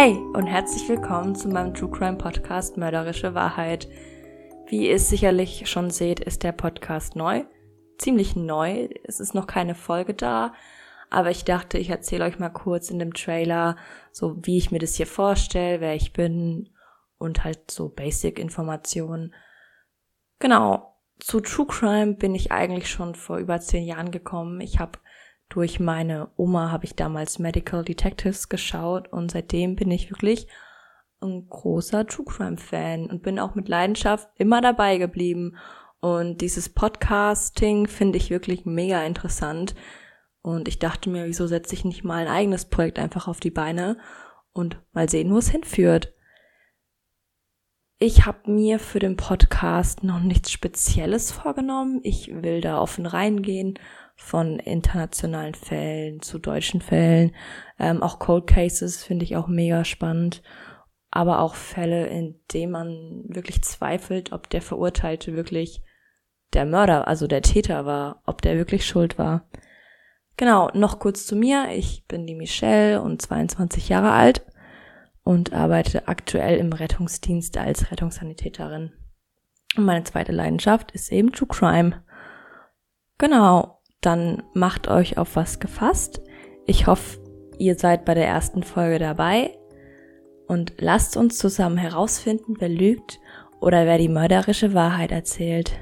Hey und herzlich willkommen zu meinem True Crime Podcast Mörderische Wahrheit. Wie ihr es sicherlich schon seht, ist der Podcast neu. Ziemlich neu. Es ist noch keine Folge da. Aber ich dachte, ich erzähle euch mal kurz in dem Trailer, so wie ich mir das hier vorstelle, wer ich bin und halt so Basic-Informationen. Genau. Zu True Crime bin ich eigentlich schon vor über zehn Jahren gekommen. Ich habe durch meine Oma habe ich damals Medical Detectives geschaut und seitdem bin ich wirklich ein großer True Crime Fan und bin auch mit Leidenschaft immer dabei geblieben. Und dieses Podcasting finde ich wirklich mega interessant. Und ich dachte mir, wieso setze ich nicht mal ein eigenes Projekt einfach auf die Beine und mal sehen, wo es hinführt. Ich habe mir für den Podcast noch nichts Spezielles vorgenommen. Ich will da offen reingehen von internationalen Fällen zu deutschen Fällen. Ähm, auch Cold Cases finde ich auch mega spannend. Aber auch Fälle, in denen man wirklich zweifelt, ob der Verurteilte wirklich der Mörder, also der Täter war, ob der wirklich schuld war. Genau, noch kurz zu mir. Ich bin die Michelle und 22 Jahre alt und arbeite aktuell im Rettungsdienst als Rettungssanitäterin. Und meine zweite Leidenschaft ist eben True Crime. Genau, dann macht euch auf was gefasst. Ich hoffe, ihr seid bei der ersten Folge dabei und lasst uns zusammen herausfinden, wer lügt oder wer die mörderische Wahrheit erzählt.